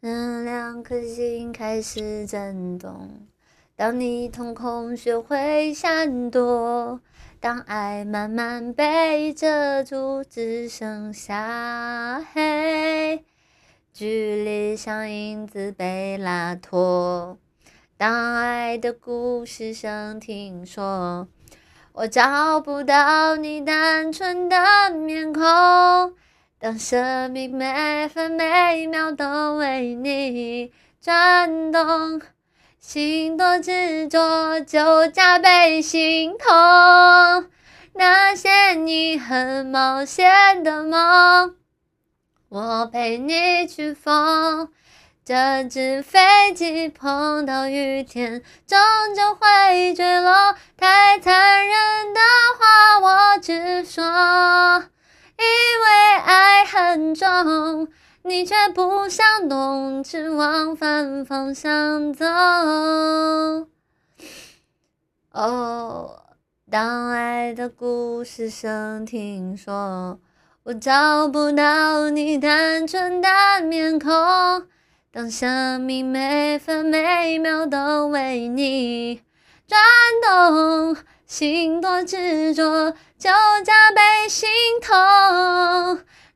嗯，两颗心开始震动。当你瞳孔学会闪躲，当爱慢慢被遮住，只剩下黑，距离像影子被拉脱。当爱的故事声听说，我找不到你单纯的面孔。当生命每分每秒都为你转动，心多执着就加倍心痛。那些你很冒险的梦，我陪你去疯。这只飞机碰到雨天，终究会坠落。太残爱很重，你却不想动，只往反方向走。哦，当爱的故事声听说，我找不到你单纯的面孔。当生命每分每秒都为你转动。心多执着，就加倍心痛。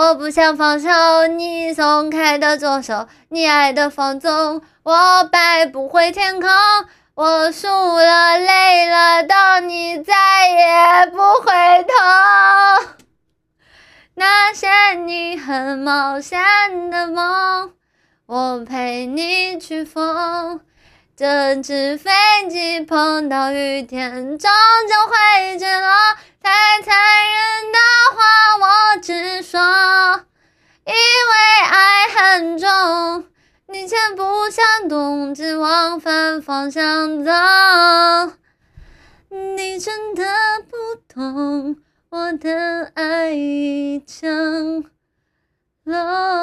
我不想放手，你松开的左手，你爱的放纵，我摆不回天空，我输了，累了，当你再也不回头。那些你很冒险的梦，我陪你去疯。这只飞机碰到雨天，终究会坠落。太残忍的话，我直你却不想动，只往反方向走。你真的不懂我的爱已降落。